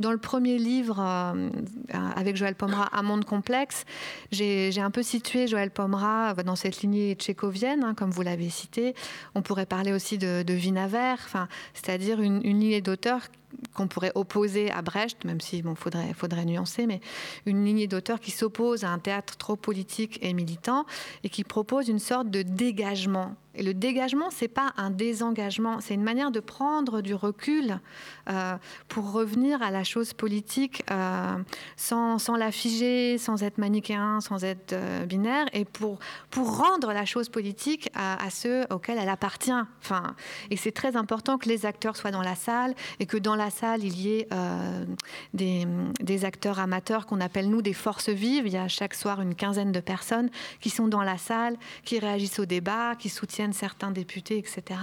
Dans le premier livre avec Joël Pomera, Un monde complexe, j'ai un peu situé Joël Pomera dans cette lignée tchécovienne, hein, comme vous l'avez cité. On pourrait parler aussi de, de c'est-à-dire une, une lignée d'auteurs qu'on pourrait opposer à Brecht, même si bon, faudrait, faudrait nuancer, mais une lignée d'auteurs qui s'oppose à un théâtre trop politique et militant et qui propose une sorte de dégagement. Et le dégagement, c'est pas un désengagement, c'est une manière de prendre du recul euh, pour revenir à la chose politique euh, sans, sans la figer, sans être manichéen, sans être euh, binaire, et pour, pour rendre la chose politique à, à ceux auxquels elle appartient. Enfin, et c'est très important que les acteurs soient dans la salle et que dans la salle, il y ait des, des, acteurs amateurs qu'on appelle nous des forces vives. Il y a chaque soir une quinzaine de personnes qui sont dans la salle, qui réagissent au débat, qui soutiennent certains députés, etc.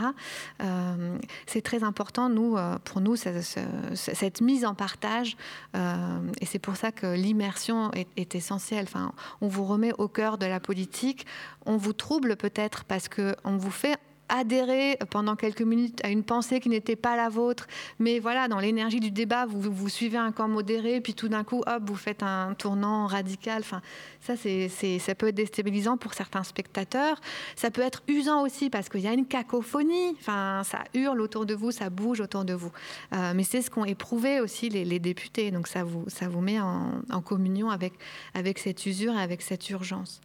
c'est très important, nous, pour nous, cette mise en partage. et c'est pour ça que l'immersion est, essentielle. Enfin, on vous remet au cœur de la politique, on vous trouble peut-être parce qu'on vous fait adhérer pendant quelques minutes à une pensée qui n'était pas la vôtre, mais voilà, dans l'énergie du débat, vous, suivez un camp modéré, puis tout d'un coup, hop, vous faites un tournant radical. Enfin, ça, c'est, ça peut être déstabilisant pour certains spectateurs. Ça peut être usant aussi parce qu'il y a une cacophonie. Enfin, ça hurle autour de vous, ça bouge autour de vous. Euh, mais c'est ce qu'ont éprouvé aussi les, députés. Donc ça vous, ça vous met en, en communion avec, avec cette usure et avec cette urgence.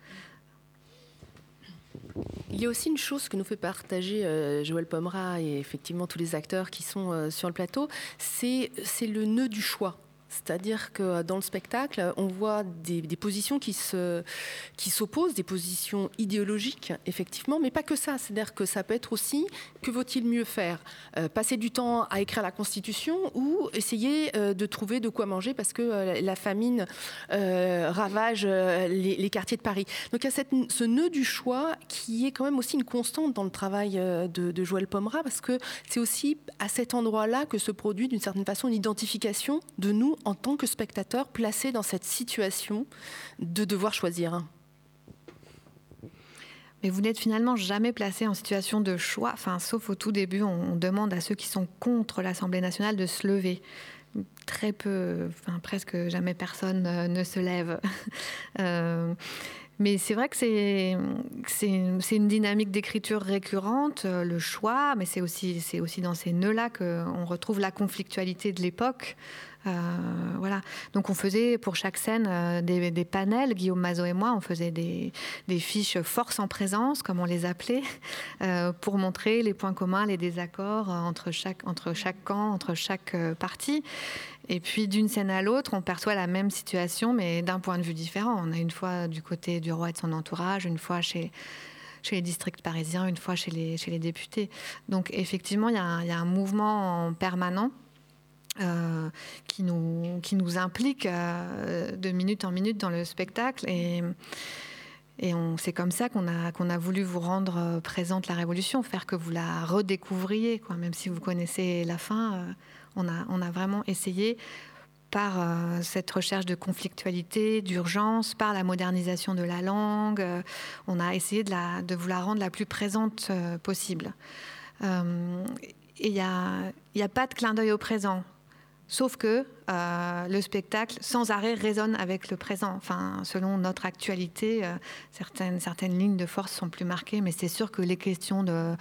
Il y a aussi une chose que nous fait partager euh, Joël Pomera et effectivement tous les acteurs qui sont euh, sur le plateau, c'est le nœud du choix. C'est-à-dire que dans le spectacle, on voit des, positions qui se, qui s'opposent, des positions idéologiques, effectivement, mais pas que ça. C'est-à-dire que ça peut être aussi que vaut-il mieux faire euh, Passer du temps à écrire la Constitution ou essayer euh, de trouver de quoi manger parce que euh, la famine ravage les, quartiers de Paris. Donc il y a ce nœud du choix qui est quand même aussi une constante dans le travail de, de Joël Pomera parce que c'est aussi à cet endroit-là que se produit d'une certaine façon une identification de nous en tant que spectateur placé dans cette situation de devoir choisir mais vous n'êtes finalement jamais placé en situation de choix, enfin, sauf au tout début, on, demande à ceux qui sont contre l'Assemblée nationale de se lever. Très peu, enfin presque jamais personne euh, ne se lève. Euh, mais c'est vrai que c'est, c'est, une dynamique d'écriture récurrente, euh, le choix, mais c'est aussi, c'est aussi dans ces nœuds-là qu'on retrouve la conflictualité de l'époque. Euh, voilà. Donc on faisait pour chaque scène euh, des, panels, Guillaume Mazot et moi, on faisait des, fiches force en présence, comme on les appelait, euh, pour montrer les points communs, les désaccords entre chaque, entre chaque camp, entre chaque partie. Et puis d'une scène à l'autre, on perçoit la même situation, mais d'un point de vue différent. On a une fois du côté du roi et de son entourage, une fois chez chez les districts parisiens, une fois chez les, chez les députés. Donc effectivement, il y, a y a un mouvement permanent euh, qui, nous, implique euh, de minute en minute dans le spectacle. Et, c'est comme ça qu'on a, voulu vous rendre euh, présente la Révolution, faire que vous la redécouvriez, même si vous connaissez la fin. on, a, vraiment essayé par cette recherche de conflictualité, d'urgence, par la modernisation de la langue. on a essayé de, vous la rendre la plus présente possible. et il n'y a, pas de clin d'œil au présent. Sauf que euh, le spectacle, sans arrêt, résonne avec le présent. Enfin, selon notre actualité, euh, certaines, certaines lignes de force sont plus marquées, mais c'est sûr que les questions de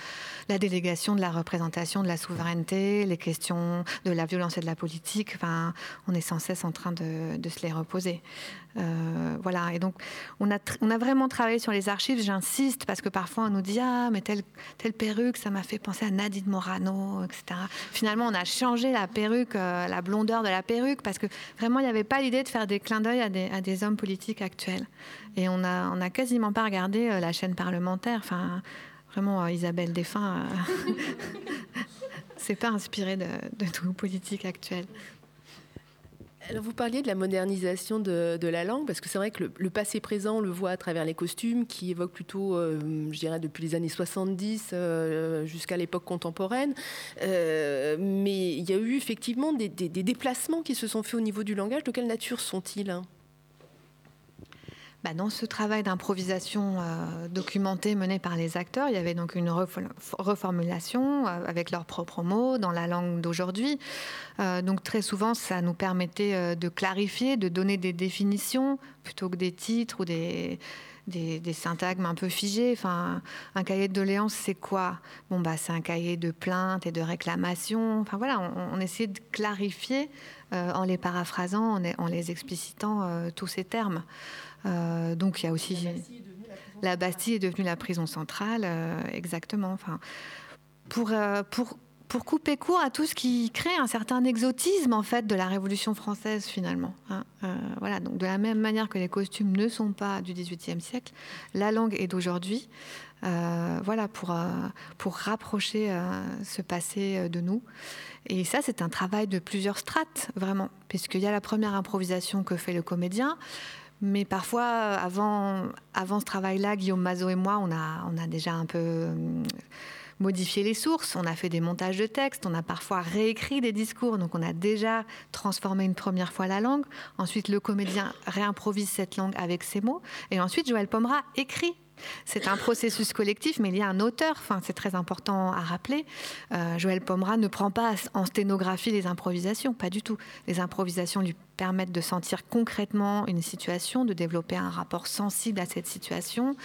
la délégation, de la représentation, de la souveraineté, les questions de la violence et de la politique, enfin, on est sans cesse en train de, se les reposer. Euh, voilà, et donc on a, on a vraiment travaillé sur les archives, j'insiste, parce que parfois on nous dit Ah, mais telle, telle perruque, ça m'a fait penser à Nadine Morano, etc. Finalement, on a changé la perruque, la blondeur de la perruque parce que vraiment, il n'y avait pas l'idée de faire des clins d'œil à des, hommes politiques actuels. Et on n'a a quasiment pas regardé euh, la chaîne parlementaire. Enfin, vraiment, euh, Isabelle Desfins, euh, c'est pas inspiré de, de tout politique actuel vous parliez de la modernisation de, la langue, parce que c'est vrai que le, passé présent, on le voit à travers les costumes, qui évoquent plutôt, euh, je dirais, depuis les années 70 euh, jusqu'à l'époque contemporaine. Euh, mais il y a eu effectivement des, des, déplacements qui se sont faits au niveau du langage. De quelle nature sont-ils hein? Bah, dans ce travail d'improvisation euh, documenté mené par les acteurs, il y avait donc une reformulation euh, avec leurs propres mots dans la langue d'aujourd'hui. Euh, donc très souvent, ça nous permettait de clarifier, de donner des définitions plutôt que des titres ou des, des, syntagmes un peu figés. Enfin, un cahier de doléances, c'est quoi? Bon, bah, c'est un cahier de plaintes et de réclamations. Enfin voilà, on, on de clarifier en les paraphrasant, en les explicitant tous ces termes. Euh, donc il y a aussi la Bastille est devenue la prison centrale, euh, exactement. Enfin, pour, euh, pour pour couper court à tout ce qui crée un certain exotisme en fait de la Révolution française finalement. Hein. Euh, voilà, donc de la même manière que les costumes ne sont pas du XVIIIe siècle, la langue est d'aujourd'hui. Euh, voilà, pour, pour rapprocher ce passé de nous. Et ça, c'est un travail de plusieurs strates, vraiment, puisqu'il y a la première improvisation que fait le comédien, mais parfois, avant, ce travail-là, Guillaume Mazot et moi, on a, déjà un peu modifier les sources, on a fait des montages de textes, on a parfois réécrit des discours, donc on a déjà transformé une première fois la langue. Ensuite, le comédien réimprovise cette langue avec ses mots. Et ensuite, Joël Pomera écrit c'est un processus collectif, mais il y a un auteur. Enfin, c'est très important à rappeler. Euh, Joël Pomera ne prend pas en sténographie les improvisations, pas du tout. Les improvisations lui permettent de sentir concrètement une situation, de développer un rapport sensible à cette situation.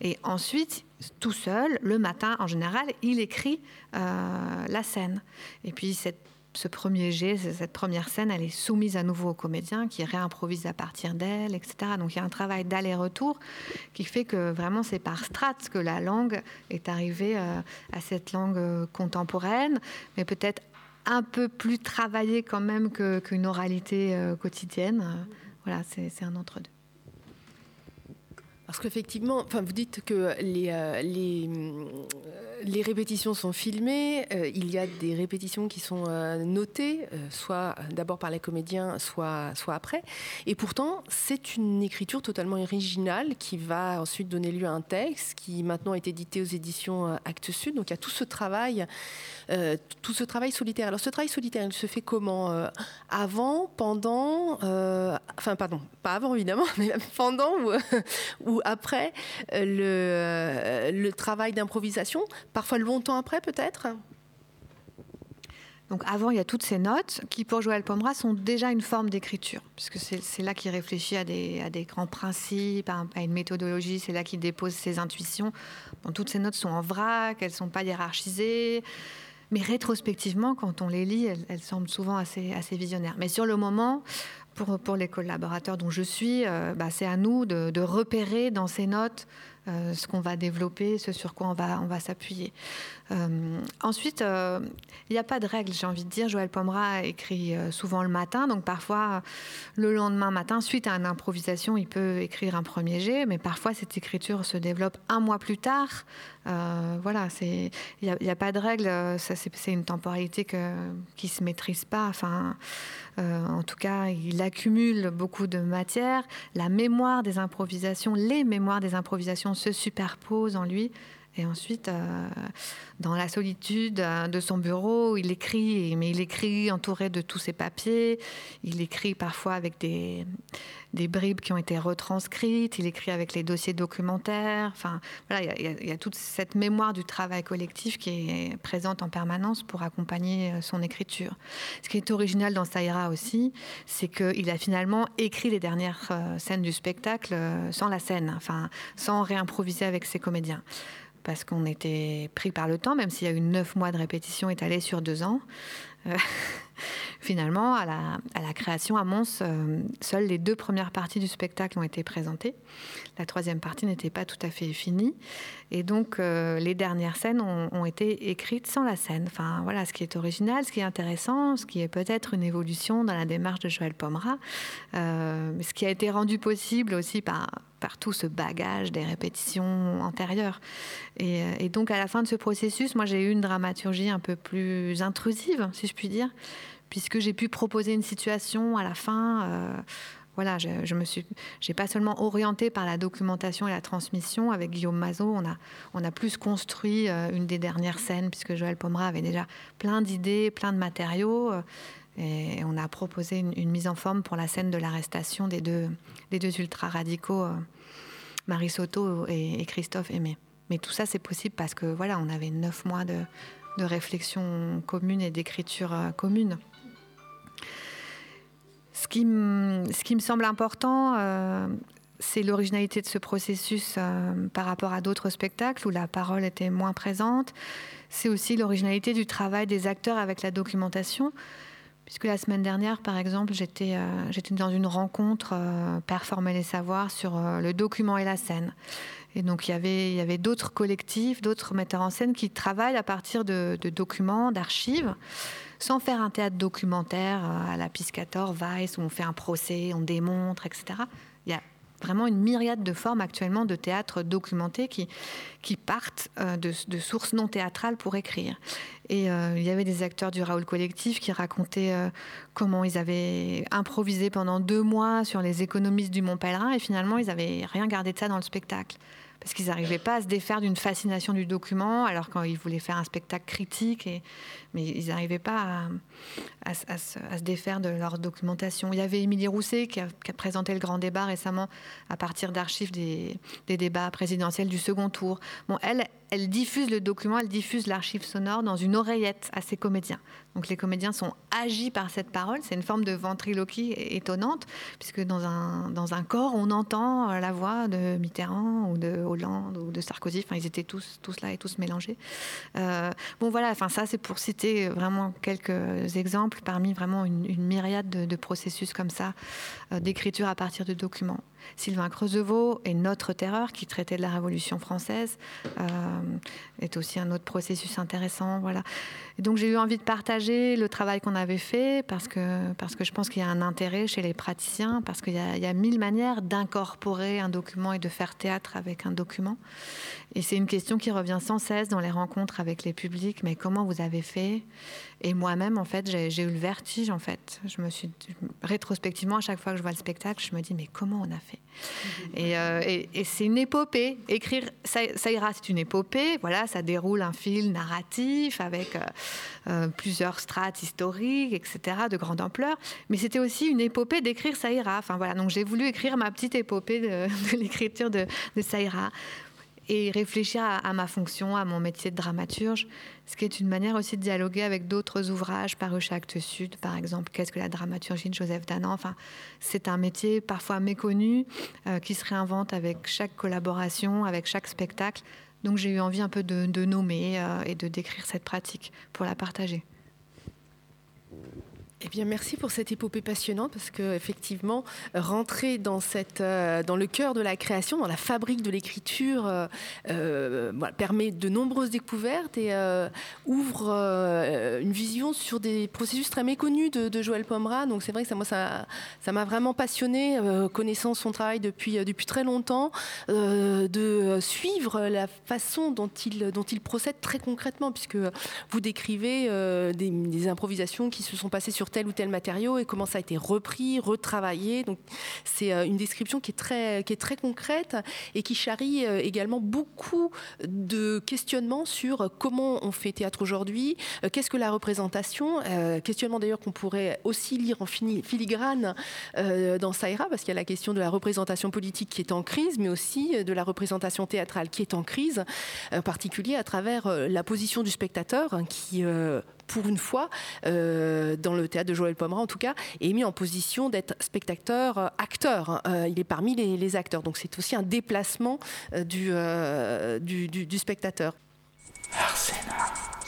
Et ensuite, tout seul, le matin en général, il écrit euh, la scène. Et puis ce premier jet, cette première scène, elle est soumise à nouveau au comédien qui réimprovise à partir d'elle, etc. Donc il y a un travail d'aller-retour qui fait que vraiment c'est par strates que la langue est arrivée euh, à cette langue euh, contemporaine, mais peut-être un peu plus travaillée quand même qu'une oralité quotidienne. Voilà, c'est un entre-deux. Parce qu'effectivement, enfin, vous dites que les, euh, les, les, répétitions sont filmées, euh, il y a des répétitions qui sont euh, notées, soit d'abord par les comédiens, soit, soit après. Et pourtant, c'est une écriture totalement originale qui va ensuite donner lieu à un texte qui maintenant est édité aux éditions Actes Sud. Donc il y a tout ce travail, tout ce travail solitaire. Alors ce travail solitaire, il se fait comment Avant, pendant, enfin pardon, pas avant évidemment, mais pendant ou, ou après euh, le, euh, le travail d'improvisation, parfois longtemps après peut-être? Donc avant, il y a toutes ces notes qui, pour Joël Pomera, sont déjà une forme d'écriture, puisque c'est là qu'il réfléchit à des, grands principes, à, une méthodologie, c'est là qu'il dépose ses intuitions. toutes ces notes sont en vrac, elles ne sont pas hiérarchisées, mais rétrospectivement, quand on les lit, elles, semblent souvent assez visionnaires. Mais sur le moment, pour, les collaborateurs dont je suis, euh, bah, c'est à nous de, repérer dans ces notes euh, ce qu'on va développer, ce sur quoi on va s'appuyer. Euh, ensuite, il n'y a pas de règle, j'ai envie de dire. Joël Pomera écrit souvent le matin, donc parfois le lendemain matin, suite à une improvisation, il peut écrire un premier jet, mais parfois cette écriture se développe un mois plus tard. voilà, il n'y a, pas de règle, c'est une temporalité qui ne se maîtrise pas. Enfin, en tout cas, il accumule beaucoup de matière. La mémoire des improvisations, les mémoires des improvisations se superposent en lui. Et ensuite, euh, dans la solitude euh, de son bureau, il écrit, mais il écrit entouré de tous ses papiers. Il écrit parfois avec des, bribes qui ont été retranscrites, il écrit avec les dossiers documentaires. Enfin, voilà, il y, a toute cette mémoire du travail collectif qui est présente en permanence pour accompagner euh, son écriture. Ce qui est original dans Saïra aussi, c'est qu'il a finalement écrit les dernières scènes du spectacle sans la scène, enfin, sans réimproviser avec ses comédiens parce qu'on était pris par le temps, même s'il y a eu neuf mois de répétition étalés sur deux ans. finalement, à la, création à Mons, euh, seules les deux premières parties du spectacle ont été présentées. La troisième partie n'était pas tout à fait finie. Et donc, euh, les dernières scènes ont, été écrites sans la scène. Enfin, voilà, ce qui est original, ce qui est intéressant, ce qui est peut-être une évolution dans la démarche de Joël Pomera, euh, ce qui a été rendu possible aussi par, par tout ce bagage des répétitions antérieures. Et, et, donc, à la fin de ce processus, moi, j'ai eu une dramaturgie un peu plus intrusive, si je puis dire, puisque j'ai pu proposer une situation à la fin. Euh, voilà, je, je, me suis, j'ai pas seulement orienté par la documentation et la transmission. Avec Guillaume Mazot, on a, on a plus construit euh, une des dernières scènes, puisque Joël Pomera avait déjà plein d'idées, plein de matériaux. Euh, et on a proposé une, mise en forme pour la scène de l'arrestation des deux, des ultra-radicaux, Marie Soto et, Christophe Aimé. Mais tout ça, c'est possible parce que voilà, on avait neuf mois de, réflexion commune et d'écriture commune. Ce qui, me semble important, euh, c'est l'originalité de ce processus euh, par rapport à d'autres spectacles où la parole était moins présente. C'est aussi l'originalité du travail des acteurs avec la documentation, Puisque la semaine dernière, par exemple, j'étais dans une rencontre Performer les savoirs sur le document et la scène. Et donc il y avait, d'autres collectifs, d'autres metteurs en scène qui travaillent à partir de, documents, d'archives, sans faire un théâtre documentaire à la Piscator, Vice, où on fait un procès, on démontre, etc. Vraiment une myriade de formes actuellement de théâtre documenté qui, qui partent euh, de, sources non théâtrales pour écrire. Et euh, il y avait des acteurs du Raoul Collectif qui racontaient euh, comment ils avaient improvisé pendant deux mois sur les économistes du Mont Pèlerin et finalement ils n'avaient rien gardé de ça dans le spectacle parce qu'ils n'arrivaient pas à se défaire d'une fascination du document, alors quand ils voulaient faire un spectacle critique, et, mais ils n'arrivaient pas à, se, défaire de leur documentation. Il y avait Émilie Rousset qui a, présenté le grand débat récemment à partir d'archives des, débats présidentiels du second tour. Bon, elle, diffuse le document, elle diffuse l'archive sonore dans une oreillette à ses comédiens. Donc les comédiens sont agis par cette parole. C'est une forme de ventriloquie étonnante, puisque dans un, corps, on entend la voix de Mitterrand ou de Hollande ou de Sarkozy. Enfin, ils étaient tous, tous là et tous mélangés. Euh, bon, voilà, enfin, ça, c'est pour citer vraiment quelques exemples parmi vraiment une, myriade de, processus comme ça euh, d'écriture à partir de documents. Sylvain Creusevaux et Notre Terreur, qui traitait de la Révolution française, euh, est aussi un autre processus intéressant. Voilà. Et donc j'ai eu envie de partager le travail qu'on avait fait parce que, parce que je pense qu'il y a un intérêt chez les praticiens, parce qu'il y, y, a mille manières d'incorporer un document et de faire théâtre avec un document. Et c'est une question qui revient sans cesse dans les rencontres avec les publics. Mais comment vous avez fait? Et moi-même, en fait, j'ai eu le vertige. En fait, je me suis rétrospectivement à chaque fois que je vois le spectacle, je me dis mais comment on a fait? Euh, et, c'est une épopée. Écrire ça, ira, c'est une épopée. Voilà, ça déroule un fil narratif avec euh, euh, plusieurs strates historiques, etc., de grande ampleur. Mais c'était aussi une épopée d'écrire ça ira. Enfin voilà, donc j'ai voulu écrire ma petite épopée de, l'écriture de, de ça ira et réfléchir à, ma fonction, à mon métier de dramaturge, ce qui est une manière aussi de dialoguer avec d'autres ouvrages parus chez Actes Sud, par exemple, Qu'est-ce que la dramaturgie de Joseph Danan? Enfin, c'est un métier parfois méconnu euh, qui se réinvente avec chaque collaboration, avec chaque spectacle. Donc j'ai eu envie un peu de, nommer euh, et de décrire cette pratique pour la partager. Eh bien, merci pour cette épopée passionnante parce que effectivement, rentrer dans euh, le cœur de la création, dans la fabrique de l'écriture, euh, euh, permet de nombreuses découvertes et ouvre une vision sur des processus très méconnus de, Joël Pomera. Donc, c'est vrai que ça, moi, ça, m'a vraiment passionné, connaissant son travail depuis, très longtemps, de suivre la façon dont il, procède très concrètement, puisque vous décrivez des improvisations qui se sont passées sur tel ou tel matériau et comment ça a été repris, retravaillé. Donc c'est euh, une description qui est très, qui est très concrète et qui charrie euh, également beaucoup de questionnements sur comment on fait théâtre aujourd'hui, euh, qu'est-ce que la représentation, questionnement d'ailleurs qu'on pourrait aussi lire en filigrane dans Saïra, parce qu'il y a la question de la représentation politique qui est en crise, mais aussi de la représentation théâtrale qui est en crise, en particulier à travers la position du spectateur hein, qui pour une fois, euh, dans le théâtre de Joël Pomera en tout cas, est mis en position d'être spectateur, euh, acteur. Hein. Euh, il est parmi les, acteurs. Donc c'est aussi un déplacement du, du spectateur. Arsena.